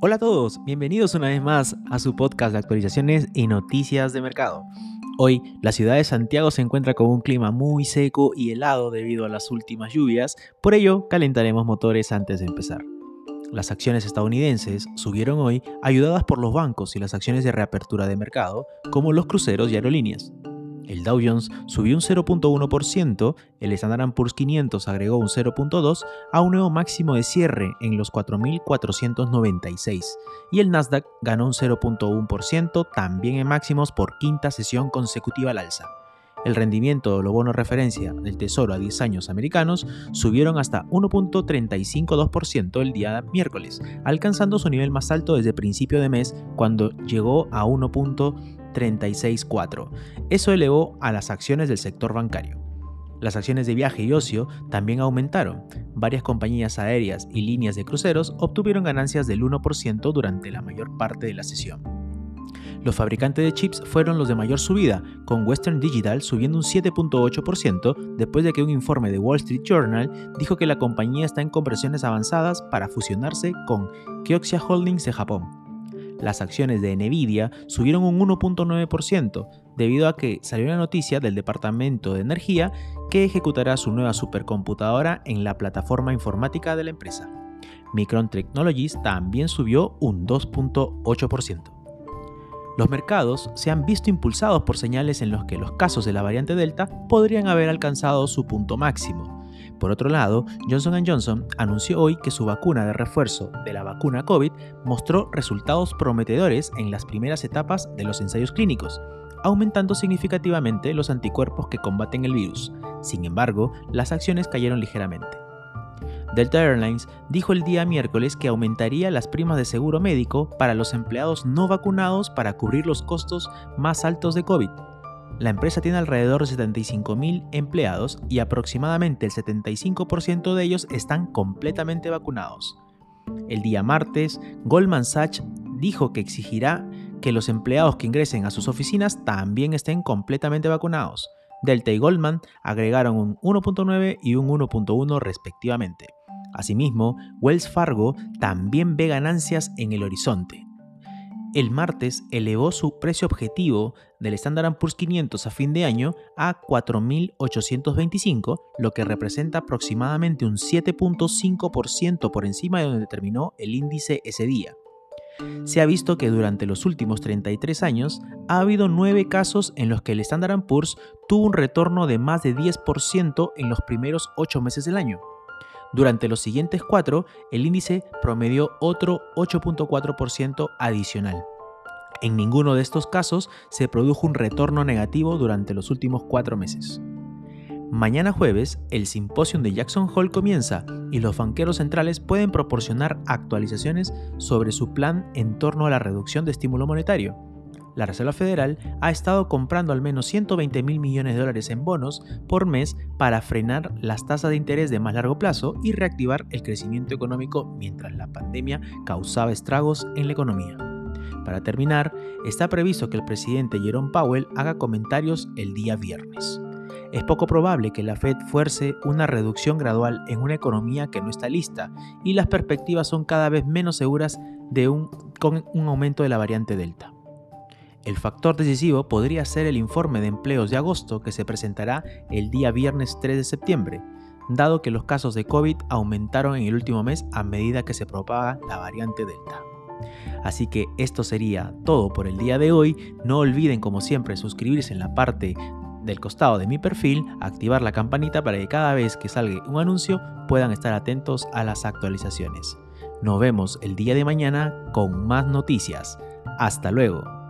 Hola a todos, bienvenidos una vez más a su podcast de actualizaciones y noticias de mercado. Hoy, la ciudad de Santiago se encuentra con un clima muy seco y helado debido a las últimas lluvias, por ello calentaremos motores antes de empezar. Las acciones estadounidenses subieron hoy ayudadas por los bancos y las acciones de reapertura de mercado, como los cruceros y aerolíneas. El Dow Jones subió un 0.1%, el Standard Poor's 500 agregó un 0.2% a un nuevo máximo de cierre en los 4.496 y el Nasdaq ganó un 0.1% también en máximos por quinta sesión consecutiva al alza. El rendimiento de los bonos referencia del Tesoro a 10 años americanos subieron hasta 1.352% el día miércoles, alcanzando su nivel más alto desde principio de mes cuando llegó a 1. 36.4. Eso elevó a las acciones del sector bancario. Las acciones de viaje y ocio también aumentaron. Varias compañías aéreas y líneas de cruceros obtuvieron ganancias del 1% durante la mayor parte de la sesión. Los fabricantes de chips fueron los de mayor subida, con Western Digital subiendo un 7.8% después de que un informe de Wall Street Journal dijo que la compañía está en conversiones avanzadas para fusionarse con Kioxia Holdings de Japón las acciones de Nvidia subieron un 1.9% debido a que salió la noticia del Departamento de Energía que ejecutará su nueva supercomputadora en la plataforma informática de la empresa. Micron Technologies también subió un 2.8%. Los mercados se han visto impulsados por señales en los que los casos de la variante Delta podrían haber alcanzado su punto máximo, por otro lado, Johnson Johnson anunció hoy que su vacuna de refuerzo de la vacuna COVID mostró resultados prometedores en las primeras etapas de los ensayos clínicos, aumentando significativamente los anticuerpos que combaten el virus. Sin embargo, las acciones cayeron ligeramente. Delta Airlines dijo el día miércoles que aumentaría las primas de seguro médico para los empleados no vacunados para cubrir los costos más altos de COVID, la empresa tiene alrededor de 75.000 empleados y aproximadamente el 75% de ellos están completamente vacunados. El día martes, Goldman Sachs dijo que exigirá que los empleados que ingresen a sus oficinas también estén completamente vacunados. Delta y Goldman agregaron un 1.9 y un 1.1 respectivamente. Asimismo, Wells Fargo también ve ganancias en el horizonte el martes elevó su precio objetivo del Standard Poor's 500 a fin de año a 4.825, lo que representa aproximadamente un 7.5% por encima de donde terminó el índice ese día. Se ha visto que durante los últimos 33 años ha habido 9 casos en los que el Standard Poor's tuvo un retorno de más de 10% en los primeros 8 meses del año. Durante los siguientes cuatro, el índice promedió otro 8.4% adicional. En ninguno de estos casos se produjo un retorno negativo durante los últimos cuatro meses. Mañana jueves, el simposio de Jackson Hole comienza y los banqueros centrales pueden proporcionar actualizaciones sobre su plan en torno a la reducción de estímulo monetario la Reserva Federal ha estado comprando al menos 120 mil millones de dólares en bonos por mes para frenar las tasas de interés de más largo plazo y reactivar el crecimiento económico mientras la pandemia causaba estragos en la economía. Para terminar, está previsto que el presidente Jerome Powell haga comentarios el día viernes. Es poco probable que la Fed fuerce una reducción gradual en una economía que no está lista y las perspectivas son cada vez menos seguras de un, con un aumento de la variante Delta. El factor decisivo podría ser el informe de empleos de agosto que se presentará el día viernes 3 de septiembre, dado que los casos de COVID aumentaron en el último mes a medida que se propaga la variante Delta. Así que esto sería todo por el día de hoy. No olviden como siempre suscribirse en la parte del costado de mi perfil, activar la campanita para que cada vez que salga un anuncio puedan estar atentos a las actualizaciones. Nos vemos el día de mañana con más noticias. Hasta luego.